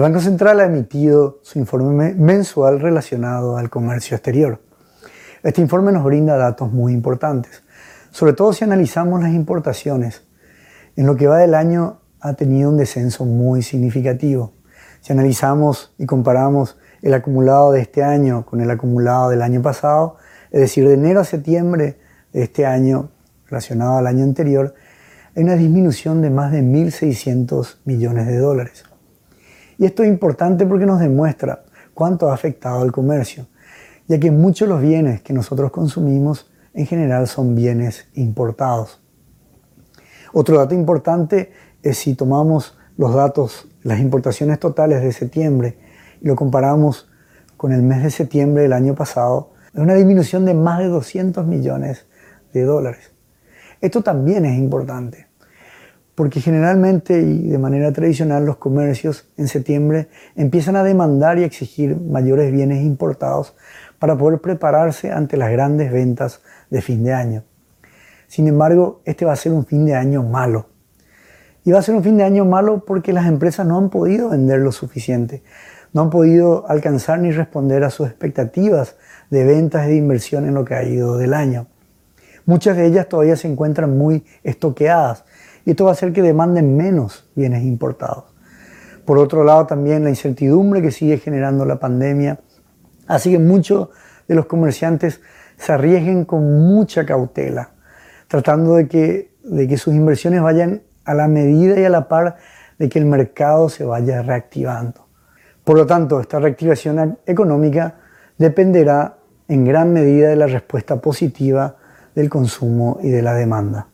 El Banco Central ha emitido su informe mensual relacionado al comercio exterior. Este informe nos brinda datos muy importantes, sobre todo si analizamos las importaciones. En lo que va del año ha tenido un descenso muy significativo. Si analizamos y comparamos el acumulado de este año con el acumulado del año pasado, es decir, de enero a septiembre de este año relacionado al año anterior, hay una disminución de más de 1.600 millones de dólares. Y esto es importante porque nos demuestra cuánto ha afectado al comercio, ya que muchos de los bienes que nosotros consumimos en general son bienes importados. Otro dato importante es si tomamos los datos, las importaciones totales de septiembre y lo comparamos con el mes de septiembre del año pasado, es una disminución de más de 200 millones de dólares. Esto también es importante porque generalmente y de manera tradicional los comercios en septiembre empiezan a demandar y exigir mayores bienes importados para poder prepararse ante las grandes ventas de fin de año. Sin embargo, este va a ser un fin de año malo. Y va a ser un fin de año malo porque las empresas no han podido vender lo suficiente, no han podido alcanzar ni responder a sus expectativas de ventas y de inversión en lo que ha ido del año. Muchas de ellas todavía se encuentran muy estoqueadas y esto va a hacer que demanden menos bienes importados. Por otro lado, también la incertidumbre que sigue generando la pandemia hace que muchos de los comerciantes se arriesguen con mucha cautela, tratando de que, de que sus inversiones vayan a la medida y a la par de que el mercado se vaya reactivando. Por lo tanto, esta reactivación económica dependerá en gran medida de la respuesta positiva del consumo y de la demanda.